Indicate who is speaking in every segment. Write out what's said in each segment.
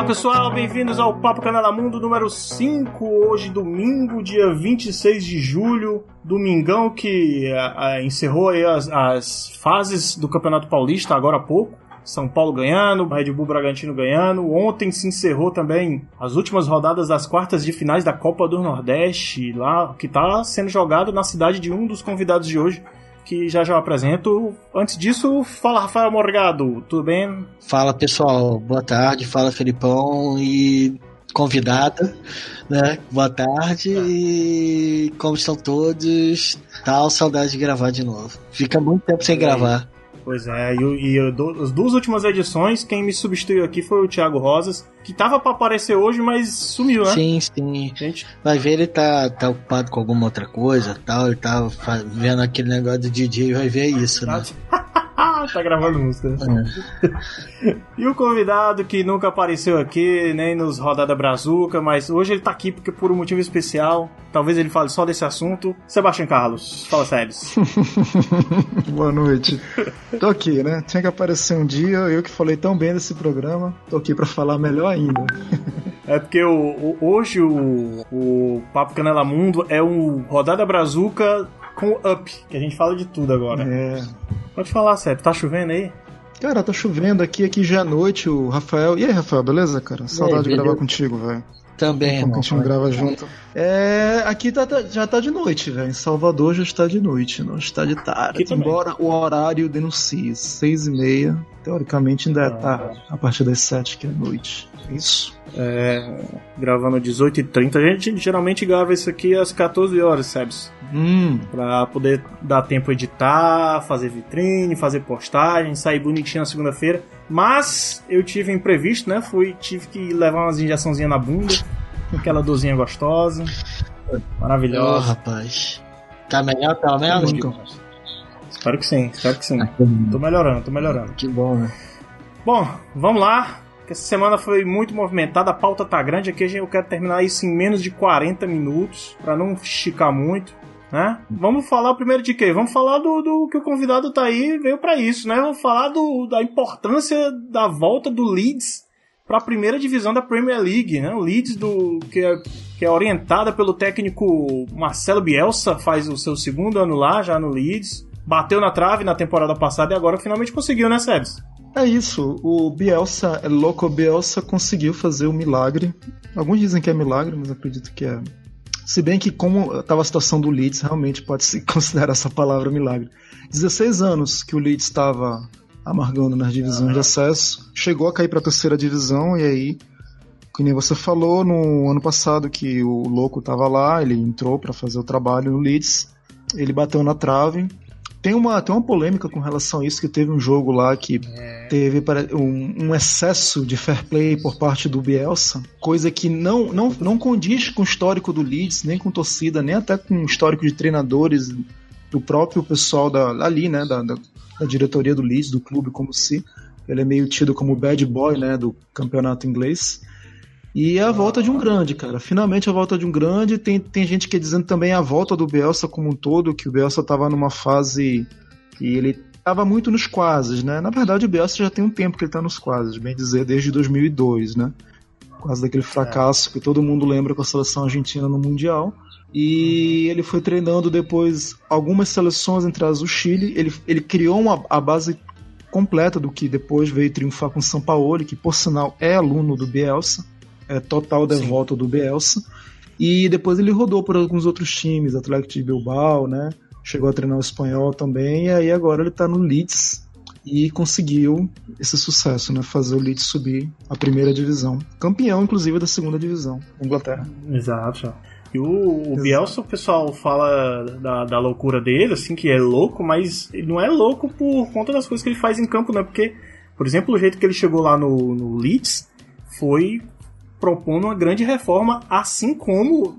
Speaker 1: Olá pessoal, bem-vindos ao Papo Canela Mundo número 5, hoje domingo, dia 26 de julho, domingão que a, a, encerrou aí as, as fases do Campeonato Paulista agora há pouco. São Paulo ganhando, Red Bull Bragantino ganhando. Ontem se encerrou também as últimas rodadas das quartas de finais da Copa do Nordeste, lá que está sendo jogado na cidade de um dos convidados de hoje, que já já apresento. Antes disso, fala Rafael Morgado, tudo bem?
Speaker 2: Fala pessoal, boa tarde, fala Felipão e convidada, né? Boa tarde e como estão todos? Tal saudade de gravar de novo. Fica muito tempo sem gravar.
Speaker 1: Pois é, e, e do, as duas últimas edições, quem me substituiu aqui foi o Thiago Rosas, que tava para aparecer hoje, mas sumiu, né?
Speaker 2: Sim, sim. Gente... Vai ver, ele tá, tá ocupado com alguma outra coisa tal, ele tá vendo aquele negócio do DJ, vai ver isso, né?
Speaker 1: tá gravando música. É. e o convidado que nunca apareceu aqui, nem nos Rodada Brazuca, mas hoje ele tá aqui porque por um motivo especial. Talvez ele fale só desse assunto. Sebastião Carlos, fala sério.
Speaker 3: Boa noite. Tô aqui, né? Tinha que aparecer um dia, eu que falei tão bem desse programa, tô aqui para falar melhor ainda.
Speaker 1: É porque o, o, hoje o, o Papo Canela Mundo é um Rodada Brazuca com up, que a gente fala de tudo agora.
Speaker 3: É.
Speaker 1: Pode falar, sério, tá chovendo aí?
Speaker 3: Cara, tá chovendo aqui, aqui já é noite, o Rafael. E aí, Rafael, beleza, cara? Saudade de gravar contigo, velho.
Speaker 2: Também,
Speaker 3: irmão. A gente não grava junto. É, aqui tá, tá, já tá de noite, velho. Em Salvador já está de noite, não está de tarde. Embora o horário denuncie seis e meia, teoricamente ainda é ah. tarde. A partir das sete que é noite. Isso.
Speaker 1: É, gravando 18h30. A gente geralmente grava isso aqui às 14 horas, sabe?
Speaker 3: Hum.
Speaker 1: Pra poder dar tempo editar, fazer vitrine, fazer postagem, sair bonitinho na segunda-feira. Mas eu tive imprevisto, né? Fui, tive que levar umas injeçãozinhas na bunda. Aquela dorzinha gostosa. Maravilhosa. Oh,
Speaker 2: rapaz. Tá melhor, pelo menos?
Speaker 1: Espero que sim, espero que sim. Ah, tô melhorando, tô melhorando.
Speaker 2: Que bom, né?
Speaker 1: Bom, vamos lá essa semana foi muito movimentada, a pauta tá grande aqui, eu quero terminar isso em menos de 40 minutos, para não esticar muito. Né? Vamos falar primeiro de quê? Vamos falar do, do que o convidado tá aí, veio para isso, né? Vamos falar do, da importância da volta do Leeds para a primeira divisão da Premier League, né? O Leeds do que é, que é orientada pelo técnico Marcelo Bielsa, faz o seu segundo ano lá já no Leeds, bateu na trave na temporada passada e agora finalmente conseguiu, né, Sebs?
Speaker 3: É isso, o Bielsa, Loco Bielsa conseguiu fazer o um milagre. Alguns dizem que é milagre, mas acredito que é. Se bem que como estava a situação do Leeds, realmente pode se considerar essa palavra milagre. 16 anos que o Leeds estava amargando nas divisões de acesso, chegou a cair para a terceira divisão e aí, que nem você falou no ano passado que o Louco estava lá, ele entrou para fazer o trabalho no Leeds, ele bateu na trave, tem uma, tem uma polêmica com relação a isso, que teve um jogo lá que é. teve um, um, excesso de fair play por parte do Bielsa, coisa que não, não, não condiz com o histórico do Leeds, nem com torcida, nem até com o histórico de treinadores do próprio pessoal da, ali, né, da, da, da diretoria do Leeds, do clube como se. Ele é meio tido como bad boy, né, do campeonato inglês. E é a volta de um grande, cara. Finalmente a volta de um grande. Tem, tem gente que é dizendo também a volta do Bielsa como um todo, que o Bielsa estava numa fase que ele estava muito nos quases, né? Na verdade, o Bielsa já tem um tempo que ele está nos quases, bem dizer, desde 2002, né? Quase daquele fracasso que todo mundo lembra com a seleção argentina no Mundial. E ele foi treinando depois algumas seleções, entre as o Chile. Ele, ele criou uma, a base completa do que depois veio triunfar com o São Paulo, que por sinal é aluno do Bielsa é, total devoto do Bielsa. E depois ele rodou por alguns outros times, Atlético de Bilbao, né? Chegou a treinar o espanhol também, e aí agora ele está no Leeds e conseguiu esse sucesso, né? Fazer o Leeds subir a primeira divisão. Campeão, inclusive, da segunda divisão, Inglaterra.
Speaker 1: Exato. E o, o Bielsa, o pessoal fala da, da loucura dele, assim, que é louco, mas ele não é louco por conta das coisas que ele faz em campo, né? Porque, por exemplo, o jeito que ele chegou lá no, no Leeds foi propondo uma grande reforma, assim como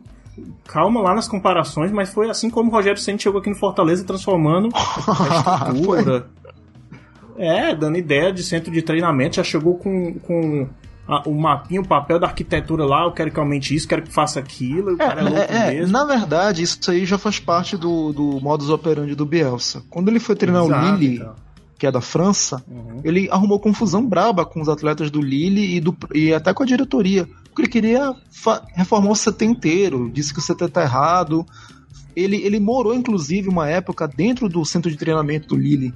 Speaker 1: calma lá nas comparações, mas foi assim como o Rogério Ceni chegou aqui no Fortaleza transformando a estrutura. é, dando ideia de centro de treinamento, já chegou com, com a, o mapinha, o papel da arquitetura lá, eu quero que aumente isso, quero que faça aquilo, é, é,
Speaker 3: é Na verdade, isso aí já faz parte do, do modus operandi do Bielsa. Quando ele foi treinar Exato, o Lille, então que é da França, uhum. ele arrumou confusão braba com os atletas do Lille e, do, e até com a diretoria. Porque ele queria reformar o CT inteiro, disse que o CT tá errado. Ele, ele morou, inclusive, uma época dentro do centro de treinamento do Lille.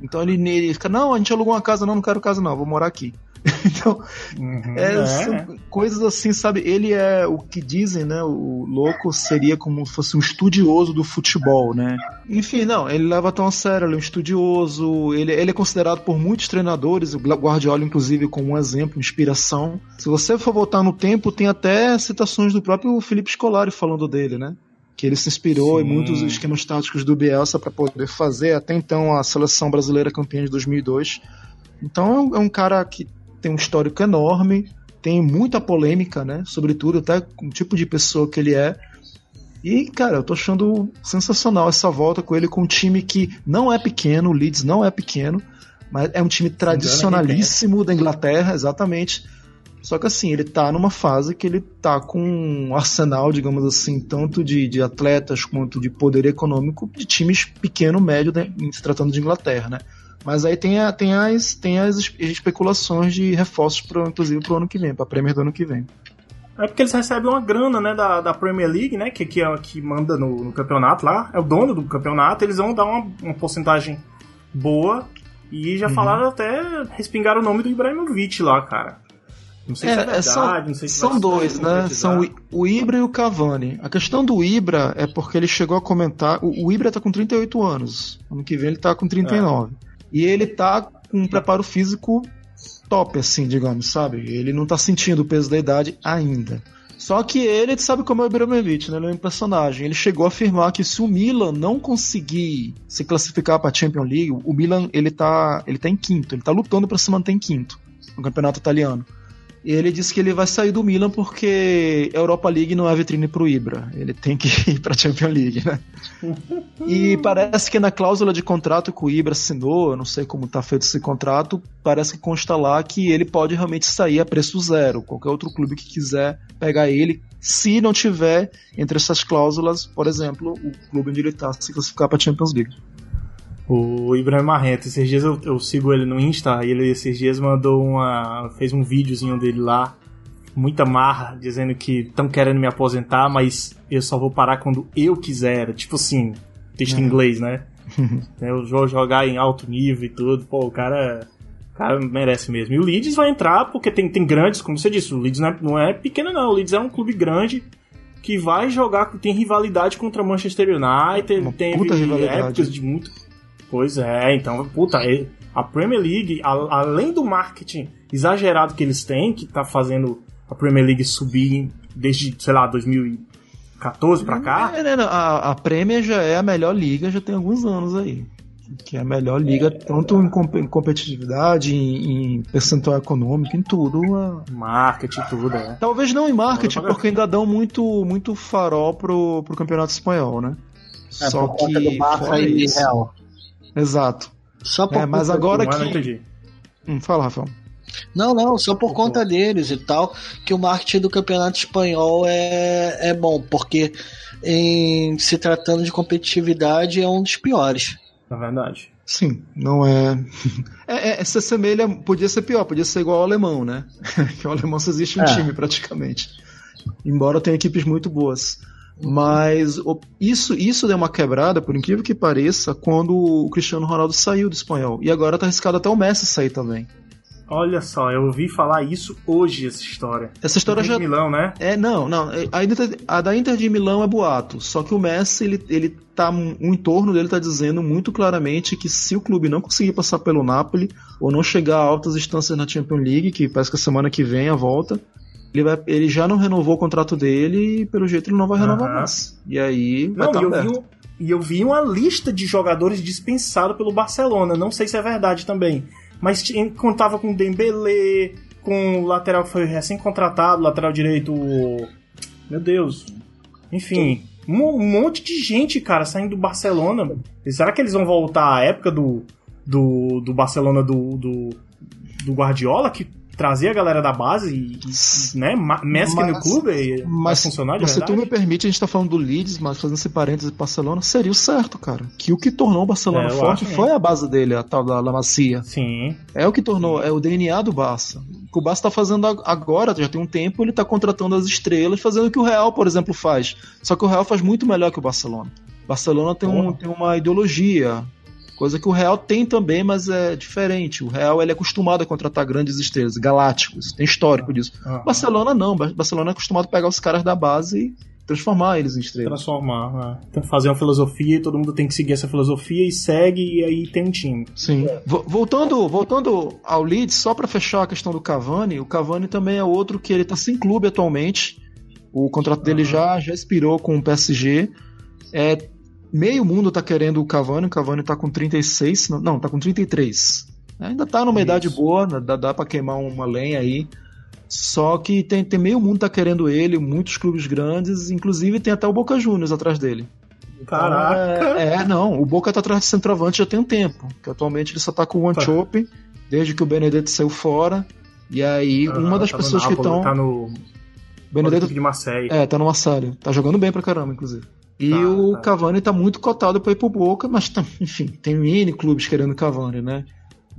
Speaker 3: Então ele, ele fica, não, a gente alugou uma casa, não, não quero casa não, vou morar aqui. então, uhum, é, é. coisas assim, sabe? Ele é o que dizem, né? O louco seria como se fosse um estudioso do futebol, né? Enfim, não, ele leva tão a sério, ele é um estudioso, ele, ele é considerado por muitos treinadores, o Guardiola, inclusive, como um exemplo, inspiração. Se você for voltar no tempo, tem até citações do próprio Felipe Scolari falando dele, né? que ele se inspirou Sim. em muitos esquemas táticos do Bielsa para poder fazer até então a seleção brasileira campeã de 2002. Então é um cara que tem um histórico enorme, tem muita polêmica, né? Sobretudo até com o tipo de pessoa que ele é. E, cara, eu tô achando sensacional essa volta com ele com um time que não é pequeno, o Leeds não é pequeno, mas é um time tradicionalíssimo da Inglaterra, exatamente. Só que assim, ele tá numa fase que ele tá com um arsenal, digamos assim, tanto de, de atletas quanto de poder econômico de times pequeno, médio, né, se tratando de Inglaterra, né? Mas aí tem, a, tem, as, tem as especulações de reforços, pro, inclusive, pro ano que vem, pra Premier do ano que vem.
Speaker 1: É porque eles recebem uma grana, né, da, da Premier League, né, que, que, é, que manda no, no campeonato lá, é o dono do campeonato, eles vão dar uma, uma porcentagem boa e já uhum. falaram até, respingaram o nome do Ibrahimovic lá, cara. Não sei é, se é, é verdade,
Speaker 3: são,
Speaker 1: não sei se
Speaker 3: São dois, né? São o, o Ibra e o Cavani. A questão do Ibra é porque ele chegou a comentar. O, o Ibra tá com 38 anos. Ano que vem ele tá com 39. É. E ele tá com um preparo físico top, assim, digamos, sabe? Ele não tá sentindo o peso da idade ainda. Só que ele, sabe como é o Ibrahimovic, né? Ele é um personagem. Ele chegou a afirmar que se o Milan não conseguir se classificar para a Champions League, o Milan ele tá, ele tá em quinto, ele tá lutando para se manter em quinto no campeonato italiano. E ele disse que ele vai sair do Milan porque a Europa League não é vitrine pro Ibra. Ele tem que ir pra Champions League, né? e parece que na cláusula de contrato que o Ibra assinou, eu não sei como tá feito esse contrato, parece que consta lá que ele pode realmente sair a preço zero. Qualquer outro clube que quiser pegar ele, se não tiver entre essas cláusulas, por exemplo, o clube onde ele tá se classificar pra Champions League.
Speaker 1: O Ibrahim Marreta, esses dias eu, eu, sigo ele no Insta e ele esses dias mandou uma. fez um videozinho dele lá, muita marra, dizendo que estão querendo me aposentar, mas eu só vou parar quando eu quiser. Tipo assim, texto em é. inglês, né? eu vou jogar em alto nível e tudo. Pô, o cara. O cara merece mesmo. E o Leeds vai entrar porque tem, tem grandes, como você disse, o Leeds não é, não é pequeno, não. O Leeds é um clube grande que vai jogar, tem rivalidade contra Manchester United, Uma tem épocas de muito Pois é, então, puta, a Premier League, a, além do marketing exagerado que eles têm, que tá fazendo a Premier League subir desde, sei lá, 2014 pra cá.
Speaker 3: É, né, a, a Premier já é a melhor liga, já tem alguns anos aí. Que é a melhor liga, é, tanto em, em competitividade, em, em, percentual econômico, em tudo. A...
Speaker 1: Marketing, tudo, é.
Speaker 3: Talvez não em marketing, porque ainda dão muito, muito farol pro, pro campeonato espanhol, né?
Speaker 2: É, Só que. Do Barça e Real.
Speaker 3: Exato.
Speaker 2: Só por
Speaker 3: é, mas agora que. Não entendi. Hum, fala, Rafael.
Speaker 2: Não, não, só por conta deles e tal, que o marketing do campeonato espanhol é, é bom, porque em se tratando de competitividade é um dos piores.
Speaker 1: Na é verdade.
Speaker 3: Sim, não é... é, é. Se assemelha, podia ser pior, podia ser igual ao alemão, né? que o alemão só existe um é. time praticamente. Embora tenha equipes muito boas. Mas isso, isso deu uma quebrada, por incrível que pareça, quando o Cristiano Ronaldo saiu do espanhol. E agora tá arriscado até o Messi sair também.
Speaker 1: Olha só, eu ouvi falar isso hoje, essa história.
Speaker 3: Essa história já.
Speaker 1: De Milão, né?
Speaker 3: É, não, não. É, a, Inter, a da Inter de Milão é boato. Só que o Messi, ele, ele tá. O entorno dele tá dizendo muito claramente que se o clube não conseguir passar pelo Napoli, ou não chegar a altas instâncias na Champions League, que parece que a semana que vem a volta, ele, vai, ele já não renovou o contrato dele e pelo jeito ele não vai renovar uhum. mais. E aí vai não,
Speaker 1: tá eu e eu vi uma lista de jogadores dispensados pelo Barcelona. Não sei se é verdade também. Mas contava com Dembele, com o lateral que foi recém-contratado, lateral direito. Meu Deus. Enfim, um, monte de gente, cara, saindo do Barcelona. será que eles vão voltar à época do, do, do Barcelona do, do, do Guardiola? Que trazer a galera da base e, né, mescla no clube e
Speaker 3: mas,
Speaker 1: funcionar de
Speaker 3: mas se tu me permite, a gente tá falando do Leeds, mas fazendo esse parênteses Barcelona, seria o certo, cara. Que o que tornou o Barcelona é, forte foi a base dele, a tal da La Macia.
Speaker 1: Sim.
Speaker 3: É o que tornou, é o DNA do Barça. O que o Barça tá fazendo agora, já tem um tempo, ele tá contratando as estrelas, fazendo o que o Real, por exemplo, faz. Só que o Real faz muito melhor que o Barcelona. Barcelona tem, um, tem uma ideologia, coisa que o Real tem também, mas é diferente. O Real ele é acostumado a contratar grandes estrelas, galácticos, tem histórico disso. Uhum. Barcelona não, Barcelona é acostumado a pegar os caras da base e transformar eles em estrelas.
Speaker 1: Transformar, né? Tem que fazer uma filosofia e todo mundo tem que seguir essa filosofia e segue e aí tem um time.
Speaker 3: Sim. Voltando, voltando ao Leeds, só para fechar a questão do Cavani, o Cavani também é outro que ele tá sem clube atualmente. O contrato dele uhum. já, já expirou com o PSG. É, Meio mundo tá querendo o Cavani, o Cavani tá com 36, não, tá com 33. Ainda tá numa Isso. idade boa, dá, dá pra queimar uma lenha aí. Só que tem, tem meio mundo tá querendo ele, muitos clubes grandes, inclusive tem até o Boca Juniors atrás dele.
Speaker 1: Caraca!
Speaker 3: É, é, não, o Boca tá atrás de centroavante já tem um tempo, que atualmente ele só tá com o Anchope, desde que o Benedetto saiu fora. E aí, uhum, uma das tá pessoas que estão.
Speaker 1: Tá no.
Speaker 3: Benedetto
Speaker 1: de Marseille.
Speaker 3: É, tá no Marseille. Tá jogando bem pra caramba, inclusive. E tá, o tá. Cavani tá muito cotado para ir pro Boca, mas tá, enfim, tem N clubes querendo Cavani, né?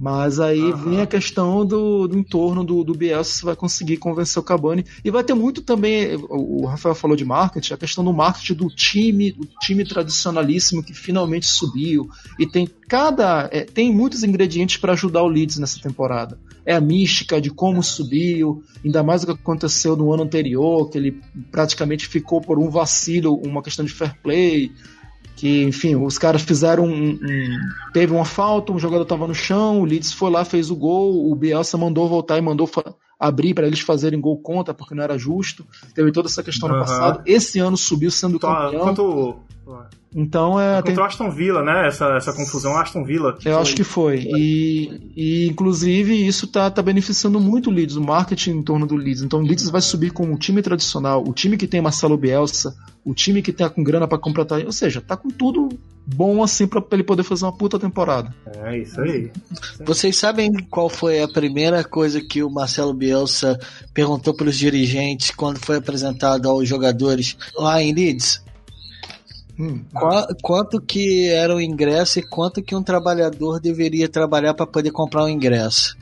Speaker 3: Mas aí uhum. vem a questão do, do entorno do, do Bielsa se vai conseguir convencer o Cavani. E vai ter muito também, o Rafael falou de marketing, a questão do marketing do time, do time tradicionalíssimo que finalmente subiu. E tem cada. É, tem muitos ingredientes para ajudar o Leeds nessa temporada. É a mística de como subiu, ainda mais o que aconteceu no ano anterior, que ele praticamente ficou por um vacilo, uma questão de fair play que, enfim, os caras fizeram um, um, teve uma falta, um jogador estava no chão, o Leeds foi lá, fez o gol, o Bielsa mandou voltar e mandou abrir para eles fazerem gol contra, porque não era justo. Teve toda essa questão uhum. no passado. Esse ano subiu sendo então, campeão.
Speaker 1: Quanto,
Speaker 3: então é.
Speaker 1: Contra tem... o Aston Villa, né? Essa, essa confusão Aston Villa.
Speaker 3: Eu foi... acho que foi. E, e inclusive isso tá, tá beneficiando muito o Leeds, o marketing em torno do Leeds. Então o Leeds vai subir como o time tradicional, o time que tem Marcelo Bielsa, o time que tá com grana para completar. Ou seja, tá com tudo bom assim para ele poder fazer uma puta temporada.
Speaker 1: É isso aí.
Speaker 2: Vocês sabem qual foi a primeira coisa que o Marcelo Bielsa perguntou para os dirigentes quando foi apresentado aos jogadores lá em Leeds? Quanto que era o ingresso e quanto que um trabalhador deveria trabalhar para poder comprar um ingresso?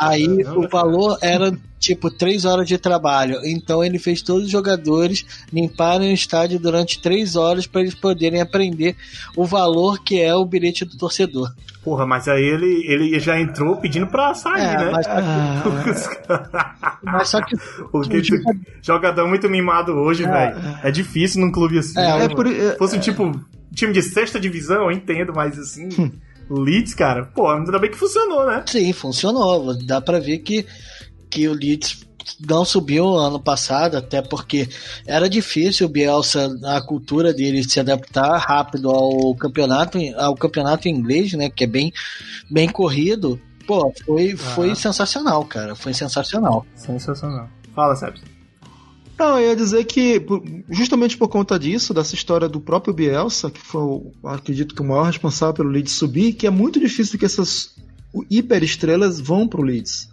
Speaker 2: Aí o valor era tipo três horas de trabalho. Então ele fez todos os jogadores limparem o estádio durante três horas para eles poderem aprender o valor que é o bilhete do torcedor.
Speaker 1: Porra, mas aí ele, ele já entrou pedindo pra sair, é, né?
Speaker 2: Mas,
Speaker 1: ah, mas só que. Porque tipo, jogador muito mimado hoje, é, velho. É difícil num clube assim. É,
Speaker 3: né, é por, é,
Speaker 1: fosse um tipo time de sexta divisão, eu entendo, mas assim. O Leeds, cara, pô, ainda bem que funcionou, né?
Speaker 2: Sim, funcionou. Dá pra ver que, que o Leeds não subiu ano passado, até porque era difícil o Bielsa, a cultura dele se adaptar rápido ao campeonato, ao campeonato inglês, né, que é bem, bem corrido. Pô, foi, foi sensacional, cara, foi sensacional.
Speaker 1: Sensacional. Fala, Sérgio.
Speaker 3: Não, eu ia dizer que, justamente por conta disso, dessa história do próprio Bielsa, que foi, acredito que o maior responsável pelo Leeds subir, que é muito difícil que essas hiperestrelas vão pro Leeds.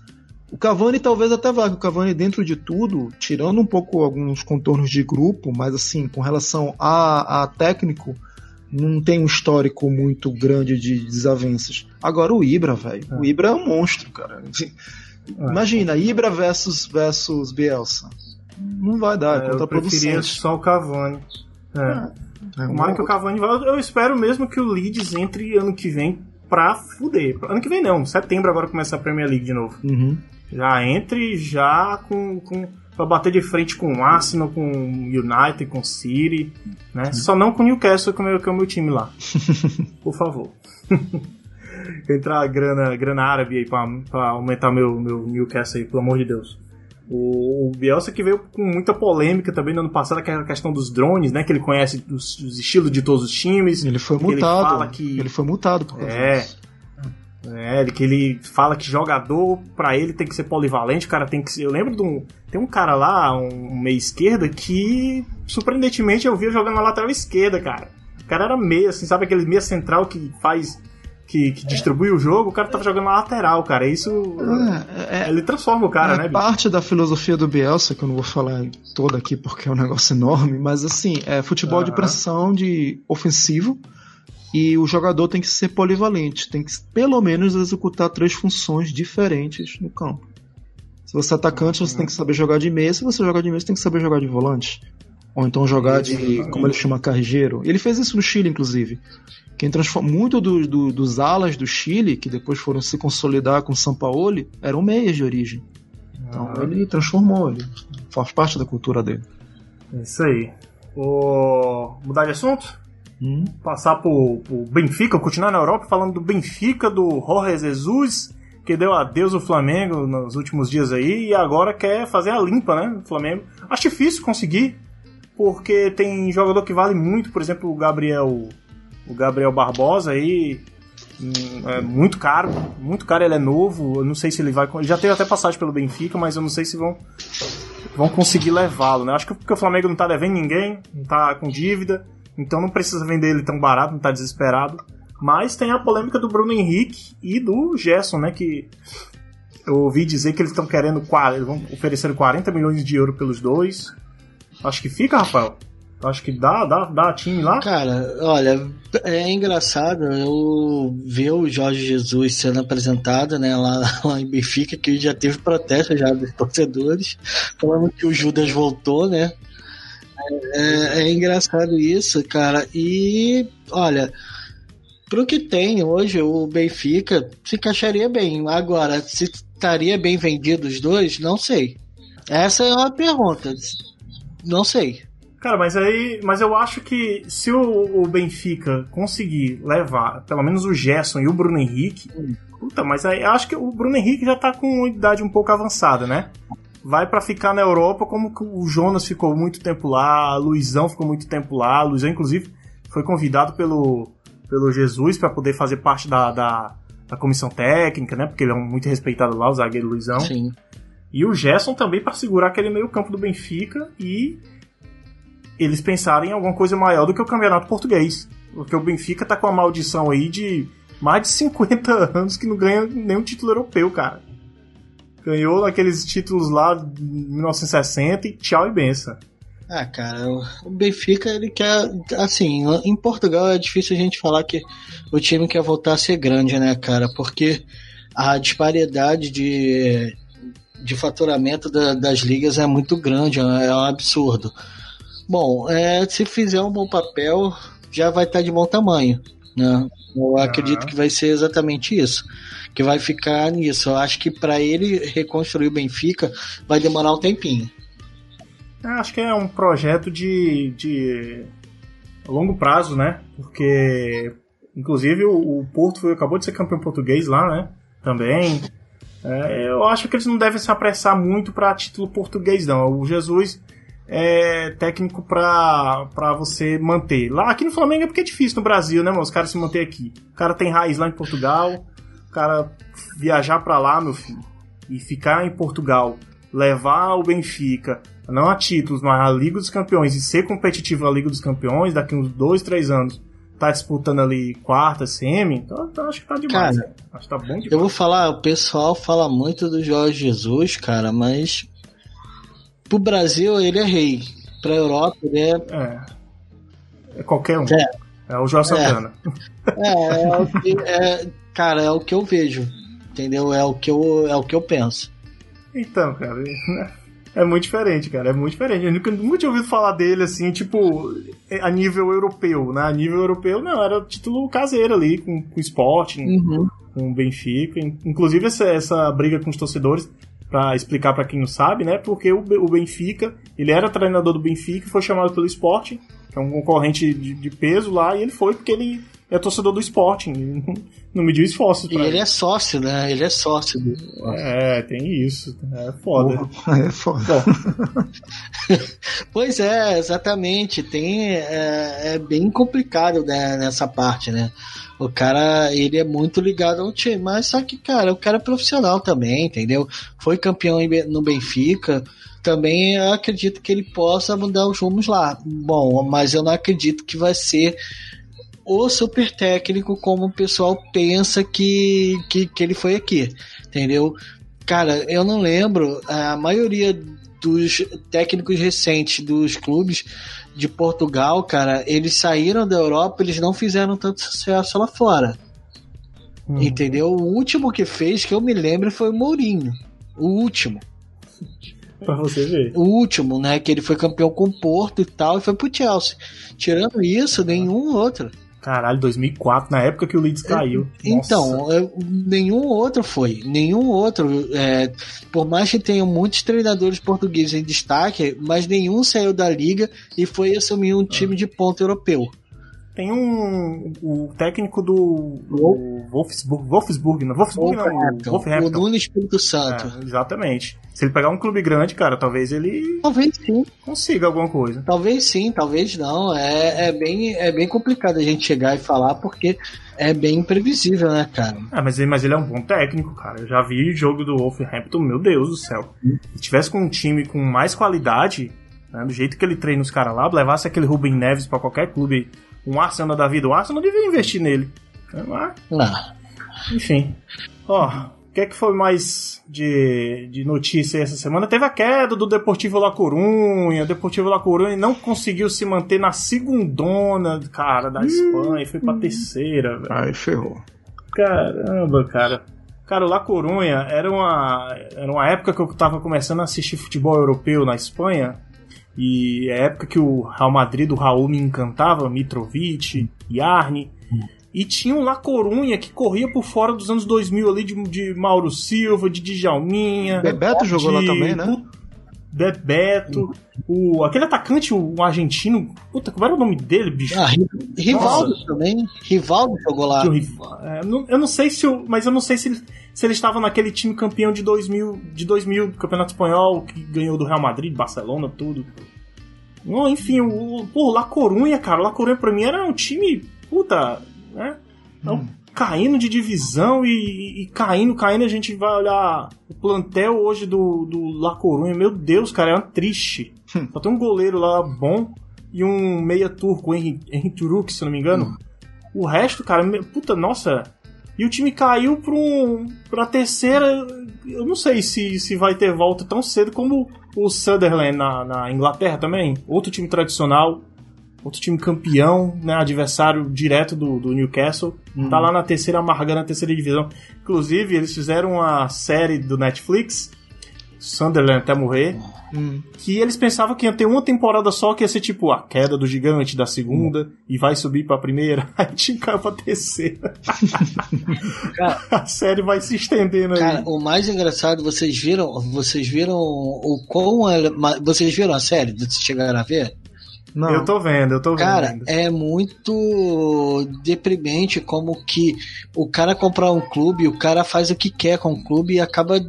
Speaker 3: O Cavani talvez até vá, o Cavani dentro de tudo, tirando um pouco alguns contornos de grupo, mas assim, com relação a, a técnico, não tem um histórico muito grande de desavenças. Agora o Ibra, velho, é. o Ibra é um monstro, cara. É. Imagina, Ibra versus, versus Bielsa não vai dar, é,
Speaker 1: eu preferia só o Cavani. É. É, é Tomara que o Cavani vá. Eu espero mesmo que o Leeds entre ano que vem pra fuder. Ano que vem não, setembro agora começa a Premier League de novo.
Speaker 3: Uhum.
Speaker 1: Já entre já com, com pra bater de frente com o Arsenal, com o United, com o City, né? Uhum. Só não com o Newcastle, que é o meu, que é o meu time lá. Por favor. Entrar grana, grana árabe aí pra, pra aumentar meu, meu Newcastle aí, pelo amor de Deus. O, Bielsa que veio com muita polêmica também no ano passado, aquela questão dos drones, né? Que ele conhece os, os estilos de todos os times.
Speaker 3: Ele foi multado. Ele, que, ele foi multado por causa
Speaker 1: é, disso. É, ele, que ele fala que jogador, para ele, tem que ser polivalente, o cara tem que ser. Eu lembro de um. Tem um cara lá, um meia esquerda, que surpreendentemente eu via jogando na lateral esquerda, cara. O cara era meia, assim, sabe aquele meia central que faz que, que distribui o jogo, o cara tava jogando na lateral, cara. Isso. É, é, ele transforma o cara,
Speaker 3: é
Speaker 1: né?
Speaker 3: parte da filosofia do Bielsa, que eu não vou falar toda aqui porque é um negócio enorme, mas assim, é futebol de pressão, de ofensivo. E o jogador tem que ser polivalente, tem que pelo menos executar três funções diferentes no campo. Se você é atacante, você tem que saber jogar de meia. Se você joga de meia, você tem que saber jogar de volante. Ou então jogar de, como ele chama, carregeiro. Ele fez isso no Chile, inclusive. Quem transformou muito do, do, dos alas do Chile, que depois foram se consolidar com o Sampaoli, eram meias de origem. Então ah. ele transformou, ele faz parte da cultura dele.
Speaker 1: É isso aí. O... Mudar de assunto? Hum. Passar pro, pro Benfica, continuar na Europa falando do Benfica, do Jorge Jesus, que deu adeus ao Flamengo nos últimos dias aí e agora quer fazer a limpa, né? O Flamengo. Acho difícil conseguir, porque tem jogador que vale muito, por exemplo, o Gabriel o Gabriel Barbosa aí. Hum, é muito caro, muito caro, ele é novo. Eu não sei se ele vai. Já teve até passagem pelo Benfica, mas eu não sei se vão vão conseguir levá-lo, né? Acho que porque o Flamengo não tá devendo ninguém, não tá com dívida, então não precisa vender ele tão barato, não tá desesperado. Mas tem a polêmica do Bruno Henrique e do Gerson, né? Que eu ouvi dizer que eles estão querendo. Vão oferecer 40 milhões de euros pelos dois. Acho que fica, Rafael. Acho que dá, dá, dá time lá.
Speaker 2: Cara, olha, é engraçado eu ver o Jorge Jesus sendo apresentado, né, lá, lá em Benfica, que já teve protesto já dos torcedores, falando que o Judas voltou, né? É, é engraçado isso, cara. E, olha, pro que tem hoje, o Benfica se encaixaria bem. Agora, se estaria bem vendido os dois, não sei. Essa é uma pergunta. Não sei.
Speaker 1: Cara, mas aí. Mas eu acho que se o, o, Benfica conseguir levar pelo menos o Gerson e o Bruno Henrique. Puta, mas aí eu acho que o Bruno Henrique já tá com uma idade um pouco avançada, né? Vai para ficar na Europa, como o Jonas ficou muito tempo lá, Luizão ficou muito tempo lá. Luizão, inclusive, foi convidado pelo, pelo Jesus para poder fazer parte da, da, da, comissão técnica, né? Porque ele é muito respeitado lá, o zagueiro Luizão.
Speaker 2: Sim.
Speaker 1: E o Gerson também para segurar aquele meio-campo do Benfica e eles pensarem em alguma coisa maior do que o campeonato português. Porque o Benfica tá com a maldição aí de mais de 50 anos que não ganha nenhum título europeu, cara. Ganhou aqueles títulos lá de 1960 e tchau e benção.
Speaker 2: Ah, cara, o Benfica, ele quer. Assim, em Portugal é difícil a gente falar que o time quer voltar a ser grande, né, cara? Porque a disparidade de, de faturamento da, das ligas é muito grande, é um absurdo. Bom, é, se fizer um bom papel, já vai estar tá de bom tamanho. Né? Eu acredito que vai ser exatamente isso. Que vai ficar nisso. Eu acho que para ele reconstruir o Benfica vai demorar um tempinho.
Speaker 1: É, acho que é um projeto de, de longo prazo, né? Porque, inclusive, o, o Porto foi, acabou de ser campeão português lá, né? Também. É, eu acho que eles não devem se apressar muito para título português, não. O Jesus é, técnico pra você manter. Lá aqui no Flamengo é porque é difícil no Brasil, né, mano? Os caras se manter aqui. O cara tem raiz lá em Portugal, o cara viajar pra lá, meu filho, e ficar em Portugal, levar o Benfica, não a títulos, mas a Liga dos Campeões, e ser competitivo na Liga dos Campeões, daqui uns dois, três anos, tá disputando ali quarta, semi, então, então acho que tá demais. Cara, acho que tá bom demais.
Speaker 2: Eu vou falar, o pessoal fala muito do Jorge Jesus, cara, mas pro Brasil ele é rei. Pra Europa ele é.
Speaker 1: É, é qualquer um. É, é o Jorge é. Santana.
Speaker 2: É, é, o que, é, cara, é o que eu vejo. Entendeu? É o que eu, é o que eu penso.
Speaker 1: Então, cara, é muito diferente, cara. É muito diferente. Eu nunca, nunca tinha ouvido falar dele assim, tipo, a nível europeu, né? A nível europeu, não, era título caseiro ali, com, com Sporting, uhum. com Benfica. Inclusive, essa, essa briga com os torcedores para explicar para quem não sabe, né? Porque o, Benfica, ele era treinador do Benfica e foi chamado pelo Sporting, que é um concorrente de, de peso lá, e ele foi porque ele é torcedor do Sporting, não, mediu esforços.
Speaker 2: E ele, ele, é sócio, né? Ele é sócio do.
Speaker 1: É, tem isso. É foda.
Speaker 3: é foda.
Speaker 2: pois é, exatamente. Tem, é, é bem complicado né, nessa parte, né? O cara, ele é muito ligado ao time, mas só que, cara, o cara é profissional também, entendeu? Foi campeão no Benfica, também acredito que ele possa mudar os rumos lá. Bom, mas eu não acredito que vai ser o super técnico como o pessoal pensa que, que, que ele foi aqui, entendeu? Cara, eu não lembro, a maioria dos técnicos recentes dos clubes de Portugal, cara, eles saíram da Europa, eles não fizeram tanto sucesso lá fora. Hum. Entendeu? O último que fez, que eu me lembro, foi o Mourinho. O último.
Speaker 1: pra você ver.
Speaker 2: O último, né? Que ele foi campeão com o Porto e tal, e foi pro Chelsea. Tirando isso, nenhum outro.
Speaker 1: Caralho, 2004, na época que o Leeds caiu.
Speaker 2: Então, eu, nenhum outro foi. Nenhum outro. É, por mais que tenham muitos treinadores portugueses em destaque, mas nenhum saiu da liga e foi assumir um time de ponto europeu.
Speaker 1: Tem um. O técnico do. do Wolfsburg. Wolfsburg, não. Wolfsburg não. Wolfhampton.
Speaker 2: O no Espírito Santo.
Speaker 1: É, exatamente. Se ele pegar um clube grande, cara, talvez ele.
Speaker 2: Talvez sim.
Speaker 1: Consiga alguma coisa.
Speaker 2: Talvez sim, talvez não. É, é, bem, é bem complicado a gente chegar e falar porque é bem imprevisível, né, cara?
Speaker 1: Ah, mas, mas ele é um bom técnico, cara. Eu já vi jogo do Wolverhampton, meu Deus do céu. Se tivesse com um time com mais qualidade, né, do jeito que ele treina os caras lá, levasse aquele Ruben Neves para qualquer clube um Arsenal da vida, o Arsenal devia investir nele.
Speaker 2: Não.
Speaker 1: Enfim. Ó, o que é que foi mais de, de notícia essa semana? Teve a queda do Deportivo La Corunha. O Deportivo La Corunha não conseguiu se manter na segundona, cara, da Espanha. E foi pra terceira, velho.
Speaker 3: Aí ferrou.
Speaker 1: Caramba, cara. Cara, o La Corunha era uma, era uma época que eu tava começando a assistir futebol europeu na Espanha. E é a época que o Real Madrid do Raul me encantava, Mitrovic, Yarni. E tinha o La Corunha que corria por fora dos anos 2000 ali de, de Mauro Silva, de Djalminha.
Speaker 3: Bebeto de, jogou lá também, né?
Speaker 1: Bebeto, o, aquele atacante, o, argentino, puta, como era o nome dele, bicho?
Speaker 2: Ah, Rivaldo Nossa. também. Rivaldo jogou lá.
Speaker 1: É, eu não sei se, eu, mas eu não sei se ele, se ele estava naquele time campeão de 2000, de 2000 do Campeonato Espanhol, que ganhou do Real Madrid, Barcelona, tudo. Não, enfim, o, pô, La Corunha, cara, La Corunha pra mim era um time, puta, né? Hum caindo de divisão e, e, caindo, caindo, a gente vai olhar o plantel hoje do, do La Corunha. Meu Deus, cara, é uma triste. Hum. Só tem um goleiro lá bom e um meia turco, Henry, Henry Turuk, se não me engano. Hum. O resto, cara, puta, nossa. E o time caiu pra, um, pra terceira. Eu não sei se, se vai ter volta tão cedo como o Sunderland na, na Inglaterra também. Outro time tradicional outro time campeão, né, adversário direto do, do Newcastle, uhum. tá lá na terceira, amargando a terceira divisão. Inclusive, eles fizeram uma série do Netflix, Sunderland até morrer, uhum. que eles pensavam que ia ter uma temporada só, que ia ser tipo a queda do gigante da segunda, uhum. e vai subir pra primeira, aí time caiu pra terceira. cara, a série vai se estendendo aí. Cara,
Speaker 2: o mais engraçado, vocês viram, vocês viram o quão... Vocês viram a série? Vocês chegaram a ver?
Speaker 1: Não. Eu tô vendo, eu tô vendo.
Speaker 2: Cara, é muito deprimente como que o cara comprar um clube, o cara faz o que quer com o clube e acaba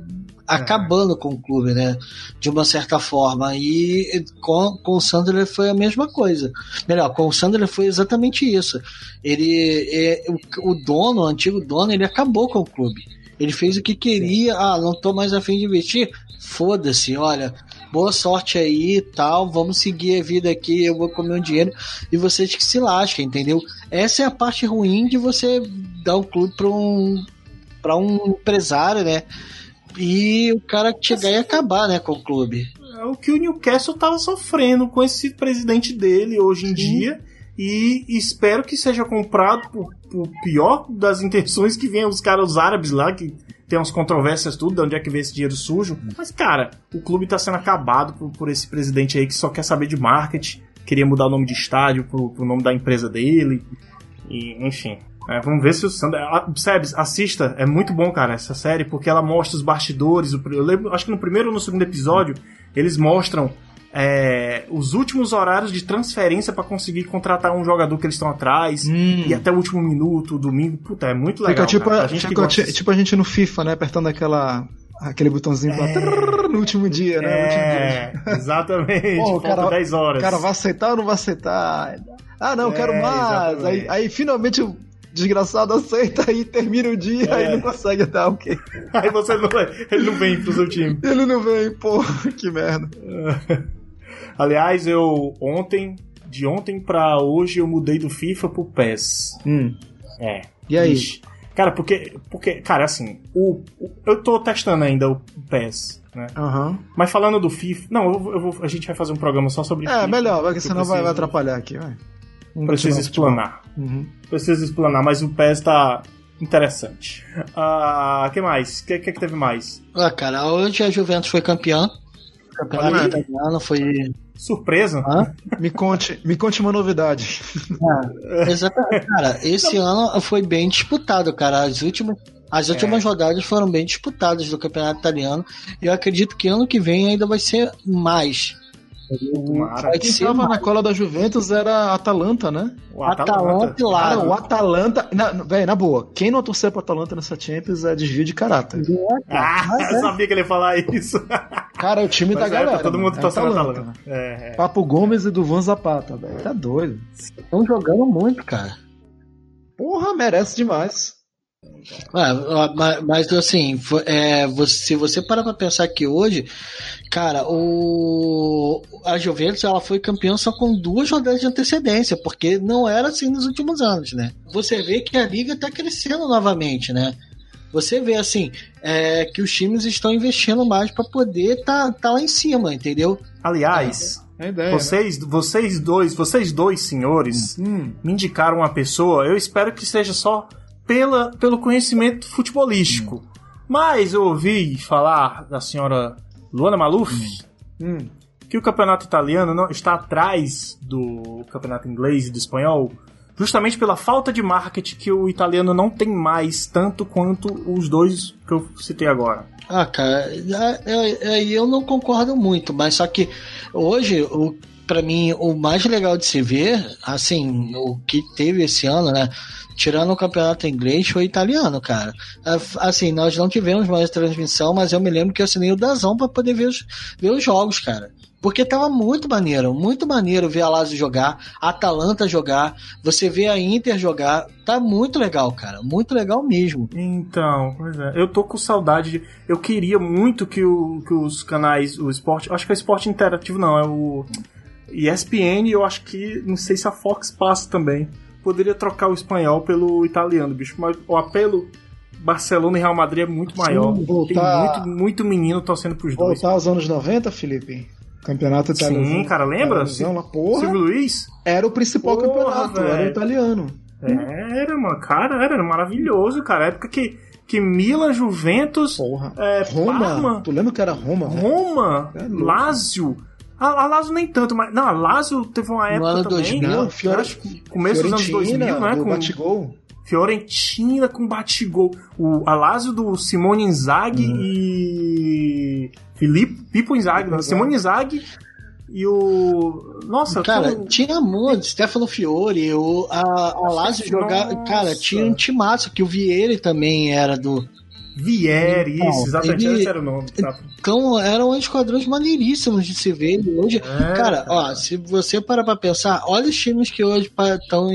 Speaker 2: acabando com o clube, né? De uma certa forma. E com, com o Sandler foi a mesma coisa. Melhor, com o Sandler foi exatamente isso. Ele, é, o, o dono, o antigo dono, ele acabou com o clube. Ele fez o que queria. Ah, não tô mais afim de investir. Foda-se, olha, boa sorte aí e tal, vamos seguir a vida aqui, eu vou comer um dinheiro e vocês que se lasquem, entendeu? Essa é a parte ruim de você dar o um clube para um para um empresário, né? E o cara chegar e acabar, né, com o clube.
Speaker 1: É o que o Newcastle tava sofrendo com esse presidente dele hoje em Sim. dia e espero que seja comprado por, por pior das intenções que venham os caras árabes lá que tem umas controvérsias tudo, de onde é que vem esse dinheiro sujo. Mas, cara, o clube tá sendo acabado por, por esse presidente aí que só quer saber de marketing, queria mudar o nome de estádio pro, pro nome da empresa dele. E, enfim. É, vamos ver se o Sander. Sebes, assista, é muito bom, cara, essa série, porque ela mostra os bastidores. Eu lembro, acho que no primeiro ou no segundo episódio, eles mostram é, os últimos horários de transferência para conseguir contratar um jogador que eles estão atrás hum. e até o último minuto, domingo. Puta, é muito legal.
Speaker 3: Fica tipo, a, gente fica, gosta... tipo a gente no FIFA, né? Apertando aquela aquele botãozinho é, pra, no último dia, né?
Speaker 1: É,
Speaker 3: último dia.
Speaker 1: exatamente. Pô, cara, 10 horas.
Speaker 3: O cara vai aceitar ou não vai aceitar? Ah, não, é, quero mais. Aí, aí, finalmente desgraçado aceita e termina o dia é. e não consegue dar o quê?
Speaker 1: Aí você não, ele não vem pro seu time.
Speaker 3: Ele não vem, pô, que merda.
Speaker 1: Aliás, eu ontem de ontem pra hoje eu mudei do FIFA pro PES.
Speaker 3: Hum.
Speaker 1: É.
Speaker 3: E aí?
Speaker 1: Ixi. Cara, porque, porque cara, assim, o, o- eu tô testando ainda o PES, né?
Speaker 3: Aham.
Speaker 1: Mas falando do FIFA. Não, eu, eu vou, a gente vai fazer um programa só sobre
Speaker 3: É,
Speaker 1: FIFA,
Speaker 3: melhor, porque senão vai, vai
Speaker 1: preciso-
Speaker 3: atrapalhar aqui, vai. O futebol.
Speaker 1: explanar.
Speaker 3: Uhum.
Speaker 1: Preciso explanar, mas o PES tá interessante. Ah, que mais? O que, que, que teve mais?
Speaker 2: Ah, cara, hoje a Juventus foi campeã. O campeonato italiano foi.
Speaker 1: Surpresa?
Speaker 2: Hã?
Speaker 3: Me conte, me conte uma novidade.
Speaker 2: Exatamente, cara. Esse ano foi bem disputado, cara. As últimas, as últimas rodadas foram bem disputadas do campeonato italiano. E eu acredito que ano que vem ainda vai ser mais.
Speaker 1: Tomara.
Speaker 3: Quem
Speaker 2: ser
Speaker 3: tava
Speaker 2: mais.
Speaker 3: na cola da Juventus era a Atalanta, né?
Speaker 1: O
Speaker 2: Atalanta e
Speaker 3: Cara,
Speaker 2: Lazio.
Speaker 3: o Atalanta. Na, véi, na boa, quem não torcer pro Atalanta nessa Champions é desvio de caráter.
Speaker 1: Ah, eu sabia que ele ia falar isso.
Speaker 3: Cara, é o time
Speaker 1: Mas
Speaker 3: da
Speaker 1: é,
Speaker 3: galera.
Speaker 1: tá todo mundo
Speaker 3: mano. É
Speaker 1: torcendo a
Speaker 3: Atalanta.
Speaker 1: Atalanta. É, é.
Speaker 3: Papo Gomes e do Van Zapata, velho. Tá doido.
Speaker 2: Estão jogando muito, cara.
Speaker 3: Porra, merece demais.
Speaker 2: Ó, mas, mas, assim, é, você- se você parar pra pensar que hoje, cara, o a Juventus ela foi campeã só com duas rodadas de antecedência, porque não era assim nos últimos anos, né? Você vê que a liga tá crescendo novamente, né? Você vê assim é, que os times estão investindo mais pra poder tá, tá lá em cima, entendeu?
Speaker 1: Aliás,
Speaker 3: É ideia.
Speaker 1: vocês, vocês dois, vocês dois senhores
Speaker 3: Hum,
Speaker 1: me indicaram uma pessoa, eu espero que seja só pela, pelo conhecimento futebolístico. Mas eu ouvi falar da senhora Luana Maluf
Speaker 3: hum.
Speaker 1: que o campeonato italiano não está atrás do campeonato inglês e do espanhol, justamente pela falta de marketing que o italiano não tem mais, tanto quanto os dois que eu citei agora.
Speaker 2: Ah, cara, é- é- eu não concordo muito, mas só que hoje, o, pra mim, o mais legal de se ver, assim, o que teve esse ano, né? Tirando o campeonato inglês, foi italiano, cara. Ah, Assim, nós não tivemos mais transmissão, mas eu me lembro que eu assinei o Dazão pra poder ver os, ver os jogos, cara. Porque tava muito maneiro, muito maneiro ver a Lazio jogar, a Atalanta jogar, você vê a Inter jogar, tá muito legal, cara, muito legal mesmo.
Speaker 1: Então, pois é. Eu tô com saudade de. Eu queria muito que, o, que os canais, o esporte. Acho que é o esporte interativo, não, é o ESPN, eu acho que. Não sei se a Fox passa também. Poderia trocar o espanhol pelo italiano, bicho. Mas o apelo Barcelona e Real Madrid é muito maior. Tem
Speaker 3: voltar-
Speaker 1: muito, muito menino torcendo pros dois.
Speaker 3: Voltar aos anos 90, Felipe? Campeonato italiano.
Speaker 1: Sim, cara, lembra?
Speaker 3: Lá, porra,
Speaker 1: Silvio Luiz?
Speaker 3: era o principal
Speaker 1: Porra,
Speaker 3: campeonato, era o italiano.
Speaker 1: Era, mano. Cara, era, maravilhoso, cara. A época que, que Milan, Juventus,
Speaker 3: Porra.
Speaker 1: é,
Speaker 3: Roma,
Speaker 1: Parma,
Speaker 3: tu lembra que era Roma?
Speaker 1: Roma,
Speaker 3: É louco.
Speaker 1: A, a Lazio nem tanto, mas. Não, a Lazio teve uma época
Speaker 2: ano
Speaker 1: também.
Speaker 2: 2000,
Speaker 1: né?
Speaker 3: Fiore-
Speaker 1: Acho que começo dos anos
Speaker 3: Fiorentina,
Speaker 1: 2000, né? Com
Speaker 3: Batigol.
Speaker 1: Fiorentina com Batigol. O, a Lazio do Simone Inzaghi e. Filipe, Pipo Inzaghi, não. Simone Inzaghi e o. Nossa,
Speaker 2: Cara,
Speaker 1: um-
Speaker 2: tinha muito, Stefano Fiore, o, a, a Lazio jogar.
Speaker 1: Nossa.
Speaker 2: Cara, tinha um timaço que o Vieri também era do.
Speaker 1: Vieri,
Speaker 2: Então,
Speaker 1: isso, exatamente,
Speaker 2: ele-
Speaker 1: esse era o nome. tá?
Speaker 2: Então eram esquadrões maneiríssimos de se ver. Hoje,
Speaker 1: É,
Speaker 2: cara, ó, se você parar pra pensar, olha os times que hoje estão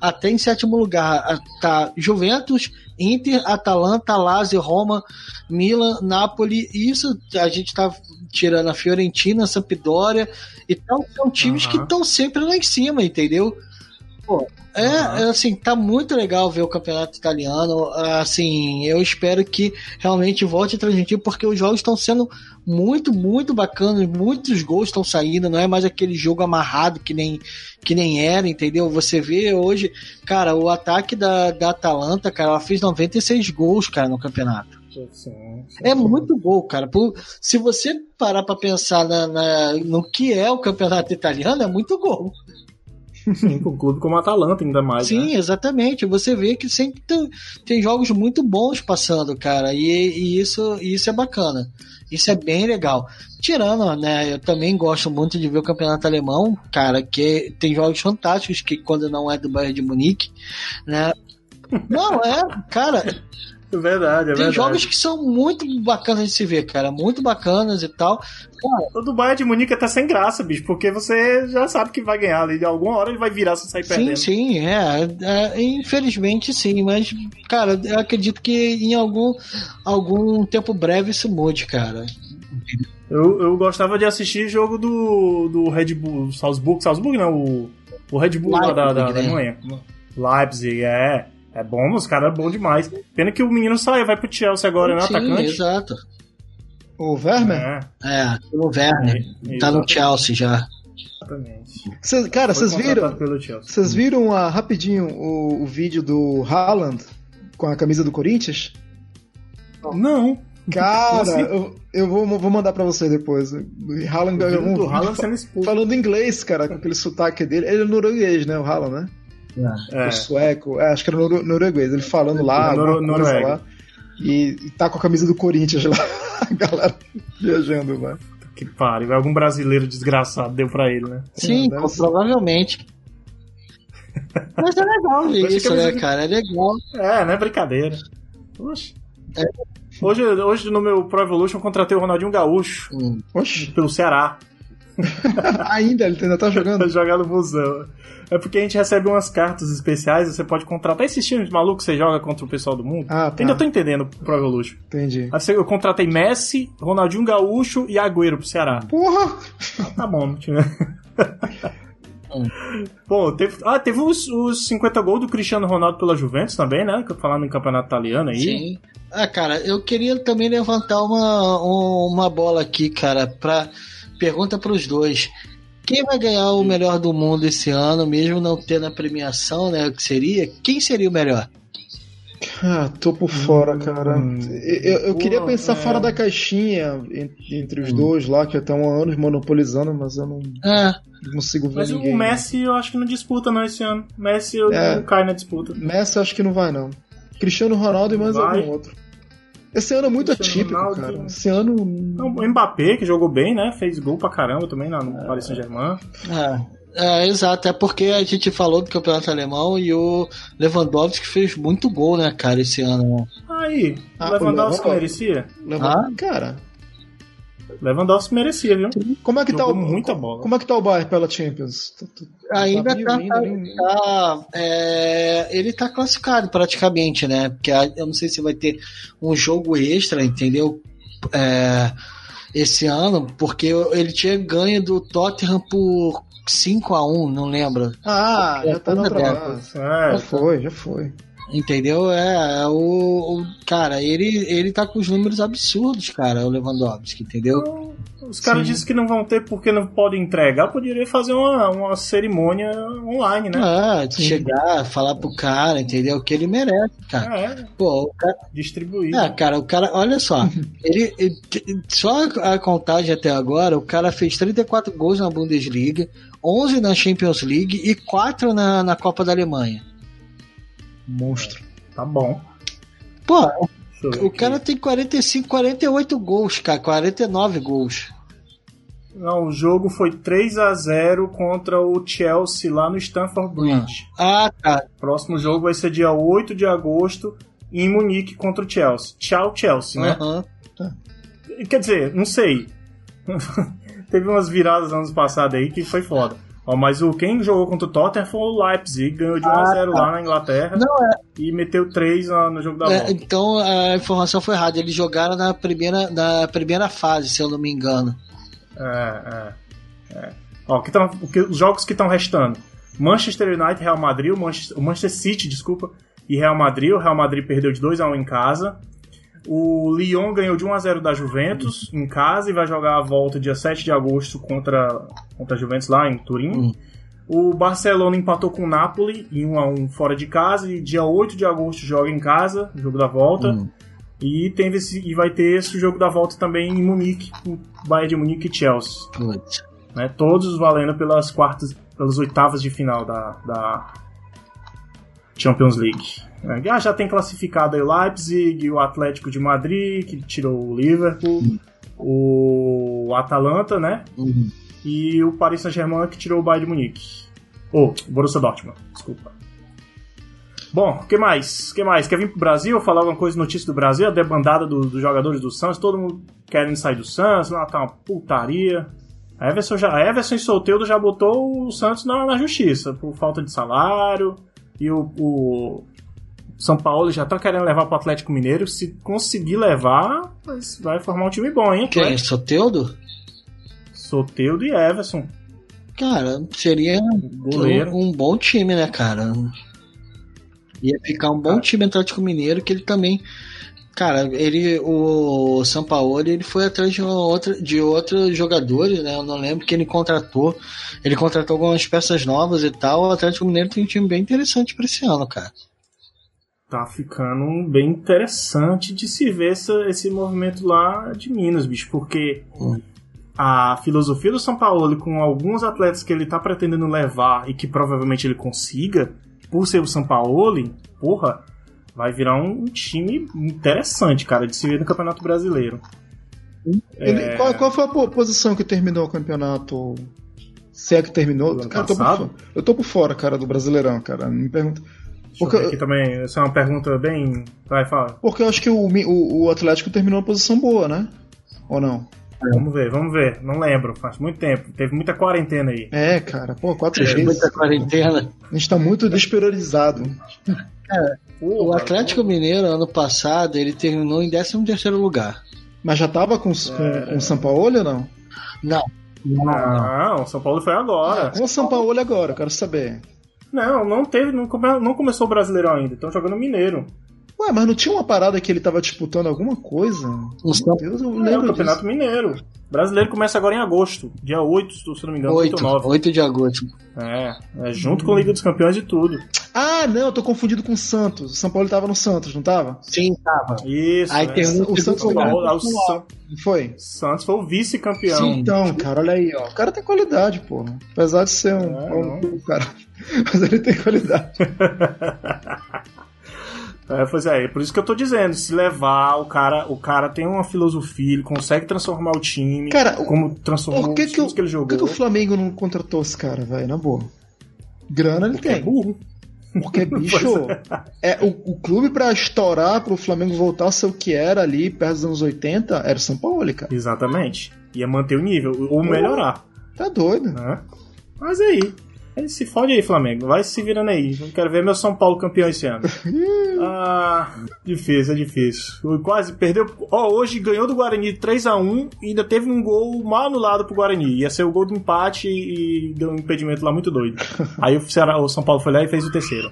Speaker 2: até em sétimo lugar. Tá Juventus, Inter, Atalanta, Lazio, Roma, Milan, Napoli. Isso a gente tá tirando a Fiorentina, Sampdoria e tal. São times que
Speaker 1: Aham.
Speaker 2: estão sempre lá em cima, entendeu? Pô, é, é, assim, tá muito legal ver o campeonato italiano. Assim, eu espero que realmente volte a transmitir, porque os jogos estão sendo muito, muito bacanas. Muitos gols estão saindo, não é mais aquele jogo amarrado que nem, que nem era, entendeu? Você vê hoje, cara, o ataque da, da Atalanta, cara, ela fez 96 gols, cara, no campeonato.
Speaker 1: Sim, sim.
Speaker 2: É muito gol, cara. Se você parar pra pensar na, na- no que é o campeonato italiano, é muito gol.
Speaker 1: Sim, com um clube como a Atalanta, ainda mais.
Speaker 2: Sim,
Speaker 1: né?
Speaker 2: exatamente. Você vê que sempre tem, tem jogos muito bons passando, cara, e, e isso, isso é bacana. Isso é bem legal. Tirando, né, eu também gosto muito de ver o campeonato alemão, cara, que tem jogos fantásticos que quando não é do Bayern de Munique, né? Não, é, cara,
Speaker 1: verdade, é
Speaker 2: tem
Speaker 1: verdade.
Speaker 2: jogos que são muito bacanas de se ver, cara, muito bacanas e tal.
Speaker 1: O do Bayern de Munique é até sem graça, bicho, porque você já sabe que vai ganhar ali. De alguma hora ele vai virar se sair
Speaker 2: Sim,
Speaker 1: perdendo.
Speaker 2: sim, é, é, Infelizmente sim, mas, cara, eu acredito que em algum, algum tempo breve isso mude, cara.
Speaker 1: Eu, eu gostava de assistir jogo do, do Red Bull, Salzburg, Salzburg não, o, o Red Bull lá da, da, da
Speaker 2: Leipzig, né?
Speaker 1: Alemanha. Leipzig, é. É bom, os caras é bom demais. Pena que o menino sai, vai pro Chelsea agora, né?
Speaker 2: Sim,
Speaker 1: Atacante.
Speaker 2: exato.
Speaker 3: O Werner?
Speaker 1: É,
Speaker 2: É, o Werner.
Speaker 1: É,
Speaker 2: tá no. Chelsea já.
Speaker 1: exatamente.
Speaker 3: Cês- cara, vocês viram?
Speaker 1: contratado pelo Chelsea.
Speaker 3: Vocês viram ah, rapidinho o, o vídeo do Haaland com a camisa do Corinthians?
Speaker 1: Não.
Speaker 3: Cara,
Speaker 1: assim?
Speaker 3: eu, eu vou, vou mandar pra você depois. O Haaland ganhou um
Speaker 1: Haaland sendo expulso.
Speaker 3: falando inglês, cara, com aquele sotaque dele. Ele é norueguês, né? O Haaland, né?
Speaker 1: É.
Speaker 3: O sueco. É, acho que era noro- norueguês. Ele falando lá, coisa
Speaker 1: Noruega.
Speaker 3: lá. E, e tá com a camisa do Corinthians lá. A galera viajando lá.
Speaker 1: Que pariu. Algum brasileiro desgraçado deu pra ele, né?
Speaker 2: Sim,
Speaker 3: deve ser.
Speaker 2: provavelmente. Mas é legal ver isso,
Speaker 1: fica
Speaker 2: né, cara? É legal.
Speaker 1: É, não é brincadeira. Oxe.
Speaker 2: É.
Speaker 1: Hoje, hoje no meu Pro Evolution eu contratei o Ronaldinho Gaúcho
Speaker 2: Hum.
Speaker 3: Oxi,
Speaker 1: pelo Ceará.
Speaker 3: ainda, ele ainda tá jogando.
Speaker 1: Pra jogar no busão. É porque a gente recebe umas cartas especiais, você pode contratar esses times malucos que você joga contra o pessoal do mundo.
Speaker 3: Ah, tá.
Speaker 1: Ainda tô entendendo o Pro Evolution.
Speaker 3: Entendi.
Speaker 1: Aí eu contratei Messi, Ronaldinho Gaúcho e Agüero pro Ceará.
Speaker 3: Porra!
Speaker 1: Tá bom, não tinha. Bom, teve, ah, teve os, os 50 gols do Cristiano Ronaldo pela Juventus também, né? Falando em campeonato italiano aí.
Speaker 2: Sim. Ah, cara, eu queria também levantar uma, um- uma bola aqui, cara, pra. Pergunta pros dois. Quem vai ganhar o melhor do mundo esse ano, mesmo não tendo a premiação, né? O que seria? Quem seria o melhor?
Speaker 3: Ah, tô por fora, cara.
Speaker 1: Hum.
Speaker 3: Eu, eu queria
Speaker 1: Pô,
Speaker 3: pensar
Speaker 1: é.
Speaker 3: fora da caixinha en- entre os dois lá, que estão há anos monopolizando, mas eu não,
Speaker 2: Ah,
Speaker 3: não consigo ver
Speaker 1: Mas
Speaker 3: ninguém.
Speaker 1: o Messi eu acho que não disputa não esse ano. Messi eu
Speaker 3: É.
Speaker 1: não cai na disputa.
Speaker 3: Messi acho que não vai, não. Cristiano Ronaldo e mais
Speaker 1: Vai.
Speaker 3: algum outro. Esse ano é muito
Speaker 1: Cristiano
Speaker 3: atípico,
Speaker 1: Ronaldo.
Speaker 3: cara. Esse ano.
Speaker 1: Não, O Mbappé, que jogou bem, né? Fez gol pra caramba também lá no Paris Saint-Germain.
Speaker 2: ah, é, exato. É porque a gente falou do campeonato alemão e o Lewandowski fez muito gol, né, cara, esse ano.
Speaker 1: Aí,
Speaker 3: Ah,
Speaker 1: Lewandowski
Speaker 3: o Lewandowski.
Speaker 1: merecia?
Speaker 3: Leva...
Speaker 2: Ah?
Speaker 3: Cara,
Speaker 1: Lewandowski merecia, viu?
Speaker 3: como é que tá
Speaker 1: Jogou
Speaker 3: o.
Speaker 1: muita bola.
Speaker 3: Como é que tá o Bayern pela Champions? Tá- tá-
Speaker 2: Ainda tá, tá- tá, é, ele tá classificado praticamente, né? Porque eu não sei se vai ter um jogo extra, entendeu? É, esse ano, porque ele tinha ganho do Tottenham por 5 a 1 não lembro.
Speaker 3: Ah, já tá na outra.
Speaker 1: É,
Speaker 3: Já foi, já foi.
Speaker 2: Entendeu? É, é o, o- Cara, ele, ele tá com os números absurdos, cara, o Lewandowski, entendeu?
Speaker 1: Os caras dizem que não vão ter porque não podem entregar. Poderia fazer uma, uma cerimônia online, né?
Speaker 2: Ah,
Speaker 3: Sim.
Speaker 2: chegar, falar pro cara, entendeu? O que ele merece, cara.
Speaker 1: É,
Speaker 2: Pô, o cara,
Speaker 1: distribuir.
Speaker 2: É, cara, o cara, olha só, ele, ele- só a contagem até agora, o cara fez 34 gols na Bundesliga, 11 na Champions League e 4 na, na Copa da Alemanha.
Speaker 3: Monstro.
Speaker 1: Tá bom.
Speaker 2: Pô, o
Speaker 1: aqui.
Speaker 2: cara tem 45, 48 gols, cara, 49 gols.
Speaker 1: Não, o jogo foi 3 a 0 contra o Chelsea lá no Stamford Bridge.
Speaker 2: Ah, tá.
Speaker 1: Próximo jogo vai ser dia 8 de agosto em Munique contra o Chelsea. Tchau, Chelsea, né?
Speaker 2: Aham.
Speaker 1: Quer dizer, não sei. Teve umas viradas anos passados aí que foi foda. Ó, mas o quem jogou contra o Tottenham foi o Leipzig, ganhou de 1 a 0 lá na Inglaterra
Speaker 2: Ah, tá. Não,
Speaker 1: e meteu 3 no, no jogo da
Speaker 2: É,
Speaker 1: volta.
Speaker 2: então a informação foi errada. Eles jogaram na primeira, na primeira fase, se eu não me engano.
Speaker 1: É, é, é. Ó, que tão, que- os jogos que estão restando: Manchester United, Real Madrid, o Manchester, o Manchester City, desculpa, e Real Madrid. O Real Madrid perdeu de 2 a 1 em casa. O Lyon ganhou de 1 a 0 da Juventus em casa e vai jogar a volta dia 7 de agosto contra, contra a Juventus lá em Turim.
Speaker 2: Hum.
Speaker 1: O Barcelona empatou com o Napoli em 1 a 1 fora de casa e dia 8 de agosto joga em casa, jogo da volta.
Speaker 2: Hum.
Speaker 1: E, tem esse, e vai ter esse jogo da volta também em Munique, com Bayern de Munique e Chelsea né? Todos valendo pelas quartas, pelas oitavas de final da, da Champions League. É, ah, já tem classificado aí o Leipzig, o Atlético de Madrid, que tirou o Liverpool, o Atalanta, né?
Speaker 2: Hum.
Speaker 1: E o Paris Saint-Germain, que tirou o Bayern de Munique. Ou, o Borussia Dortmund, desculpa. Bom, o que mais? O que mais? Quer vir pro Brasil? Falar alguma coisa, notícia do Brasil? A debandada do- dos jogadores do Santos, todo mundo querendo sair do Santos, lá tá uma putaria. A Everson, já, a Everson e Solteudo já botou o Santos na, na justiça por falta de salário. E o, o São Paulo já tá querendo levar pro Atlético Mineiro. Se conseguir levar, vai formar um time bom, hein?
Speaker 2: Quem? Soteudo?
Speaker 1: Soteudo e Everson.
Speaker 2: Cara, seria um, um, bom time, né, cara? Ia ficar um bom time Atlético Mineiro que ele também. Cara, ele, o São Paulo, ele foi atrás de, outra, de outros jogadores, né? Eu não lembro que ele contratou. Ele contratou algumas peças novas e tal. O Atlético Mineiro tem um time bem interessante para esse ano, cara
Speaker 1: tá ficando bem interessante de se ver essa, esse movimento lá de Minas, bicho, porque hum. a filosofia do São Paulo, com alguns atletas que ele tá pretendendo levar e que provavelmente ele consiga, por ser o São Paulo, porra, vai virar um time interessante, cara, de se ver no Campeonato Brasileiro.
Speaker 3: Ele, é... qual, qual, foi a posição que terminou o campeonato? Se é que terminou? Cara, eu, tô por, eu tô por fora, cara, do Brasileirão, cara. Me pergunta.
Speaker 1: Porque aqui também, essa é uma pergunta bem. Vai, fala.
Speaker 3: Porque eu acho que o, o, o Atlético terminou uma posição boa, né? Ou não?
Speaker 1: Vamos ver, vamos ver. Não lembro, faz muito tempo. Teve muita quarentena aí.
Speaker 3: É, cara, pô, quatro Teve
Speaker 2: muita quarentena.
Speaker 3: A gente tá muito despriorizado.
Speaker 2: Cara, o Atlético Mineiro, ano passado, ele terminou em 13 terceiro lugar.
Speaker 3: Mas já tava com, é... com, com o São Paulo ou não?
Speaker 2: Não.
Speaker 1: Não, não, o São Paulo foi agora.
Speaker 3: com o São Paulo agora, eu quero saber.
Speaker 1: Não, não teve, não, come, não começou o Brasileirão ainda, estão jogando Mineiro.
Speaker 3: Ué, mas não tinha uma parada que ele tava disputando alguma coisa?
Speaker 1: Meu Deus, eu lembro. É, o Campeonato disso. Mineiro. O brasileiro começa agora em agosto, dia 8, se não me engano,
Speaker 2: 8, 8 9. 8 de agosto.
Speaker 1: É, é junto hum. com a Liga dos Campeões e tudo.
Speaker 3: Ah, não, eu tô confundido com o Santos. O São Paulo tava no Santos, não tava?
Speaker 2: Sim, tava.
Speaker 1: Isso.
Speaker 2: Aí é. tem um, o, Santos foi
Speaker 3: o, San... foi.
Speaker 1: Santos foi o vice-campeão.
Speaker 3: Então, cara, olha aí, ó. O cara tem qualidade, pô. Apesar de ser um, é, um cara. Mas ele tem qualidade.
Speaker 1: É, pois é, é, por isso que eu tô dizendo, se levar, o cara, o cara tem uma filosofia, ele consegue transformar o time,
Speaker 3: cara,
Speaker 1: como transformou
Speaker 3: que os que, que ele jogou. Por que, o Flamengo não contratou esse cara, velho, na boa? Grana ele Porque tem. É burro. Porque, bicho, é, o, o clube para estourar, pro Flamengo voltar a ser o que era ali, perto dos anos 80, era o São Paulo, cara.
Speaker 1: Exatamente. Ia manter o nível, ou melhorar.
Speaker 3: Tá doido.
Speaker 1: Né? Mas aí, ele se fode aí, Flamengo. Vai se virando aí. Eu quero ver meu São Paulo campeão esse ano. ah, difícil, é difícil. Quase perdeu. Ó, oh, hoje ganhou do Guarani 3 a 1 e ainda teve um gol mal anulado pro Guarani. Ia ser o gol do empate e deu um impedimento lá muito doido. Aí o, Ceará, o São Paulo foi lá e fez o terceiro.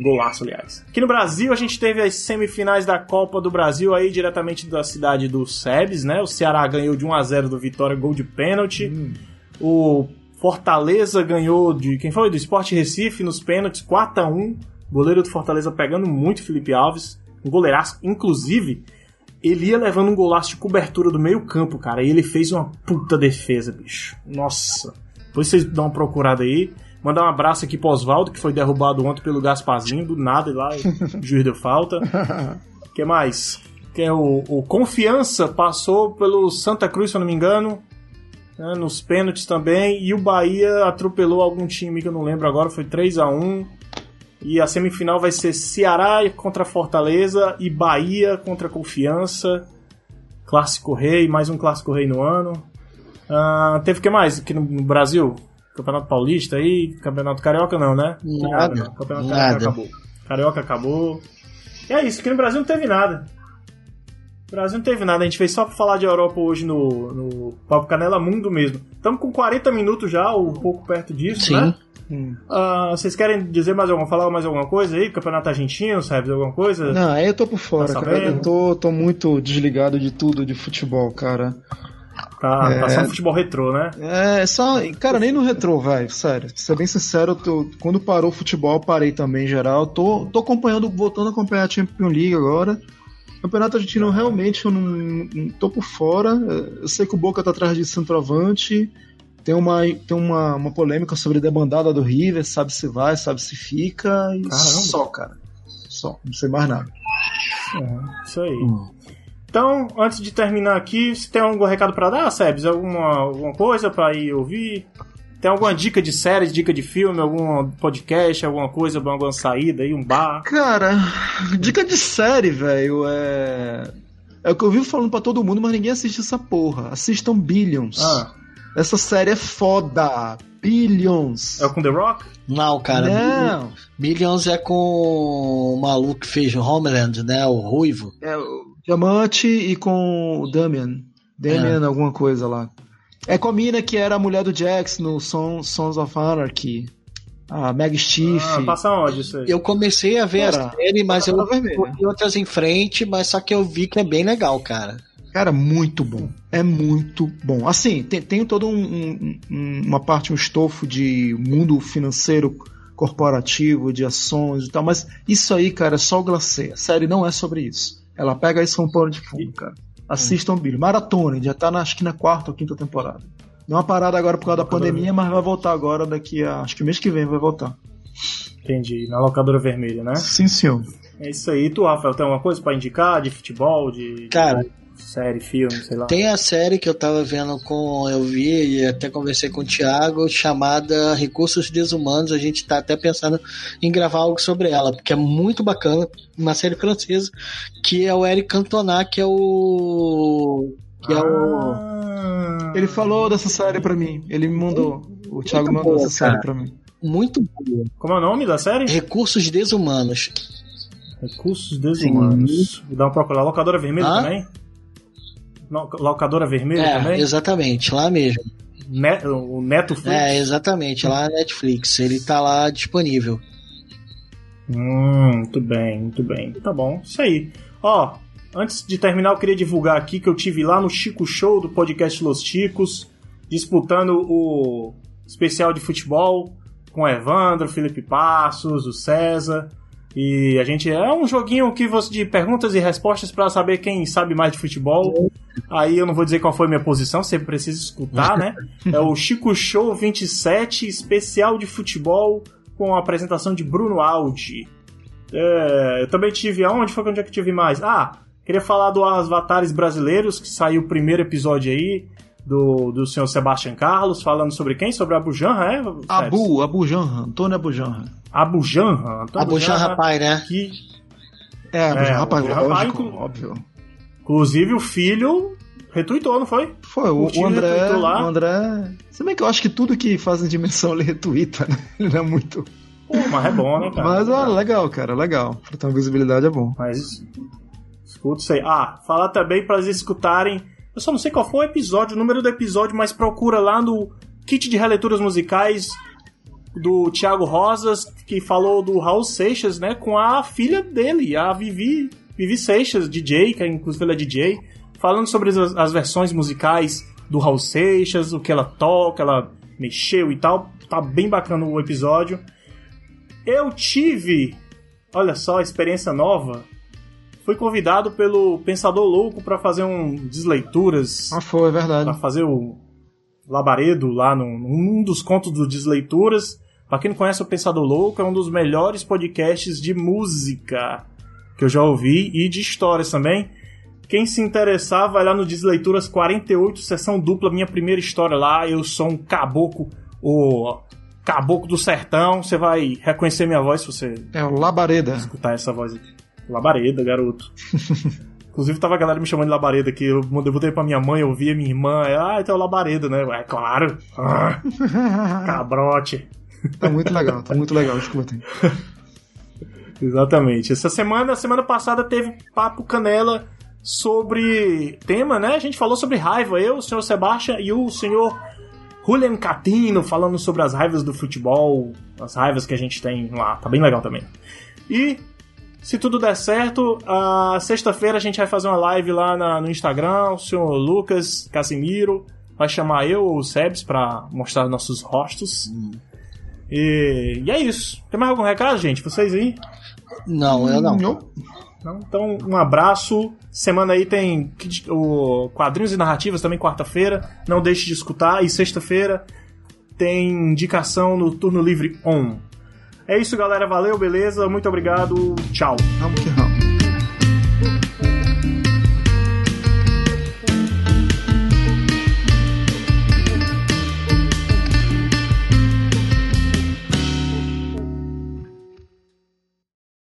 Speaker 1: Golaço, aliás. Aqui no Brasil, a gente teve as semifinais da Copa do Brasil aí, diretamente da cidade do Sebes, né? O Ceará ganhou de 1 a 0 do Vitória, gol de pênalti. Hum. O Fortaleza ganhou de. Quem foi? Do Sport Recife nos pênaltis, 4 a 1 Goleiro do Fortaleza pegando muito Felipe Alves. Um goleiraço. Inclusive, ele ia levando um golaço de cobertura do meio-campo, cara. E ele fez uma puta defesa, bicho. Nossa. Depois vocês dão uma procurada aí. Mandar um abraço aqui pro Oswaldo, que foi derrubado ontem pelo Gasparzinho, do nada, e lá o juiz deu falta. O que mais? Que é o, o Confiança passou pelo Santa Cruz, se eu não me engano né, nos pênaltis também. E o Bahia atropelou algum time que eu não lembro agora, foi 3 a 1 E a semifinal vai ser Ceará contra Fortaleza e Bahia contra Confiança. Clássico Rei, mais um Clássico Rei no ano. Uh, teve o que mais aqui no, no, Brasil? Campeonato Paulista aí, Campeonato Carioca não, né?
Speaker 2: Nada. nada
Speaker 1: Campeonato nada. Carioca acabou. Carioca acabou. E é isso, aqui no Brasil não teve nada. O Brasil não teve nada, a gente fez só pra falar de Europa hoje no, no Papo Canela Mundo mesmo. Estamos com 40 minutos já, um pouco perto disso,
Speaker 2: Sim.
Speaker 1: né? Hum. Uh, vocês querem dizer mais alguma, falar mais alguma coisa aí? Campeonato argentino, sabe? Alguma coisa?
Speaker 3: Não, aí eu tô por fora, tá cara. Eu tô, tô muito desligado de tudo de futebol, cara.
Speaker 1: Tá, é... tá só no futebol retrô, né?
Speaker 3: É, só. Cara, nem no retrô, velho. Sério. Pra ser bem sincero, tô, quando parou o futebol, eu parei também em geral. Tô, tô acompanhando, voltando a acompanhar a Champions League agora. Campeonato argentino realmente eu não, não tô por fora. Eu sei que o Boca tá atrás de centroavante. Tem uma, tem uma, uma polêmica sobre a debandada do River, sabe se vai, sabe se fica. E só, cara. Só, não sei mais nada.
Speaker 1: É, isso aí. Hum. Então, antes de terminar aqui, você tem algum recado para dar, Sebes? Alguma, alguma coisa para ir ouvir? Tem alguma dica de série, dica de filme, algum podcast, alguma coisa, alguma saída aí, um bar?
Speaker 3: Cara, dica de série, velho, é. É o que eu vivo falando para todo mundo, mas ninguém assiste essa porra. Assistam Billions.
Speaker 1: Ah.
Speaker 3: Essa série é foda. Billions.
Speaker 1: É com The Rock?
Speaker 2: Não, cara.
Speaker 3: Não.
Speaker 2: Billions é com o maluco que fez Homeland, né? O Ruivo.
Speaker 3: É o Diamante e com o Damian. Damian, alguma coisa lá. É com a mina que era a mulher do Jax no Son- Sons of Anarchy. A Meg Stiff.
Speaker 1: Ah, passa onde isso aí?
Speaker 2: Eu comecei a ver
Speaker 3: Cara,
Speaker 2: a série, mas eu fui outras em frente, mas só que eu vi que é bem legal, cara.
Speaker 3: Cara, muito bom. É muito bom. Assim, tem, tem todo um, um- um- uma parte, um estofo de mundo financeiro corporativo, de ações e tal, mas isso aí, cara, é só o glacê. A série não é sobre isso. Ela pega isso como pano de fundo, cara. Assistam Billy. Maratona, já tá na, acho que na quarta ou quinta temporada. Deu uma parada agora por causa da pandemia, mas vai voltar agora daqui a. Acho que mês que vem vai voltar.
Speaker 1: Entendi. Na locadora vermelha, né?
Speaker 3: Sim, senhor.
Speaker 1: É isso aí. E tu, Rafael, tem alguma coisa pra indicar de futebol, de
Speaker 2: Cara,
Speaker 1: série, filme, sei lá?
Speaker 2: Tem a série que eu tava vendo com. Eu vi e até conversei com o Thiago, chamada Recursos Desumanos. A gente tá até pensando em gravar algo sobre ela, porque é muito bacana. Uma série francesa, que é o Eric Cantona, que é o. Que é o.
Speaker 1: Ah.
Speaker 3: Ele falou dessa série pra mim. Ele me mandou. O Thiago
Speaker 2: Muito
Speaker 3: mandou
Speaker 2: boa,
Speaker 3: essa série
Speaker 2: cara.
Speaker 3: pra mim.
Speaker 2: Muito boa.
Speaker 1: Como é o nome da série?
Speaker 2: Recursos Desumanos.
Speaker 1: Recursos Desumanos. Vou dar uma procurada. Locadora Vermelha
Speaker 2: Hã?
Speaker 1: também? Locadora Vermelha
Speaker 2: É,
Speaker 1: também?
Speaker 2: exatamente, lá mesmo.
Speaker 1: Ne- o Netflix?
Speaker 2: É, exatamente, lá na Netflix. Ele tá lá disponível.
Speaker 1: Hum, muito bem, muito bem. Tá bom, isso aí. Ó, antes de terminar, eu queria divulgar aqui que eu tive lá no Chico Show do podcast Los Chicos, disputando o especial de futebol com o Evandro, Felipe Passos, o César. E a gente é um joguinho que você de perguntas e respostas para saber quem sabe mais de futebol. Aí eu não vou dizer qual foi a minha posição, você precisa escutar, né? É o Chico Show 27, especial de futebol com a apresentação de Bruno Aldi. É, eu também tive. Aonde foi onde é que eu tive mais? Ah, queria falar do Avatares Brasileiros, que saiu o primeiro episódio aí. Do, do senhor Sebastian Carlos, falando sobre quem? Sobre Abu Janra, é?
Speaker 3: Abu, Abu Janra, Antônio Abu Janra.
Speaker 1: Abu Janra. Antônio
Speaker 2: A Buchan Rapaz, né?
Speaker 1: Que,
Speaker 3: É, Abu
Speaker 1: É,
Speaker 3: Janra, rapaz,
Speaker 1: Abu Janra,
Speaker 3: lógico,
Speaker 1: inclu-
Speaker 3: óbvio.
Speaker 1: inclusive, o filho retweetou, não foi?
Speaker 3: Foi, o, o André.
Speaker 1: retweetou lá.
Speaker 3: O André. Se bem que eu acho que tudo que faz em dimensão ele retweeta, né? Ele não é muito.
Speaker 1: Pô, mas é bom, né, cara?
Speaker 3: Mas ah, legal, cara, legal. Pra ter uma visibilidade é bom.
Speaker 1: Mas escuta isso aí. Ah, falar também para eles escutarem. Eu só não sei qual foi o episódio, o número do episódio, mas procura lá no kit de releituras musicais do Thiago Rosas, que falou do Raul Seixas, né, com a filha dele, a Vivi, Vivi Seixas, DJ, que inclusive ela é DJ, falando sobre as, as versões musicais do Raul Seixas, o que ela toca, ela mexeu e tal. Tá bem bacana o episódio. Eu tive, olha só, experiência nova. Fui convidado pelo Pensador Louco para fazer um Desleituras,
Speaker 3: Ah, foi, é verdade.
Speaker 1: para fazer o Labaredo lá num, num dos contos do Desleituras. Pra quem não conhece o Pensador Louco, é um dos melhores podcasts de música que eu já ouvi e de histórias também. Quem se interessar, vai lá no Desleituras 48, sessão dupla, minha primeira história lá. Eu sou um caboclo, o caboclo do sertão. Você vai reconhecer minha voz se você
Speaker 3: É o Labareda.
Speaker 1: escutar essa voz aqui. Labareda, garoto. Inclusive tava a galera me chamando de Labareda aqui. Eu mandei botei pra minha mãe, eu vi a minha irmã. ela, Ah, então é o Labareda, né? É claro. Ah, cabrote.
Speaker 3: tá muito legal, tá muito legal, escutem.
Speaker 1: Exatamente. Essa semana, semana passada teve papo canela sobre tema, né? A gente falou sobre raiva. Eu, o senhor Sebastião e o senhor Julian Catino falando sobre as raivas do futebol, as raivas que a gente tem lá. Tá bem legal também. E se tudo der certo, a sexta-feira a gente vai fazer uma live lá na- no Instagram. O senhor Lucas Casimiro vai chamar eu ou o Sebs pra mostrar nossos rostos. E, e é isso. Tem mais algum recado, gente? Vocês aí?
Speaker 2: Não, eu não.
Speaker 3: Não.
Speaker 1: Então, um abraço. Semana aí tem o quadrinhos e narrativas também quarta-feira. Não deixe de escutar. E sexta-feira tem indicação no Turno Livre On. É isso, galera. Valeu, beleza. Muito obrigado. Tchau.
Speaker 3: Vamos que.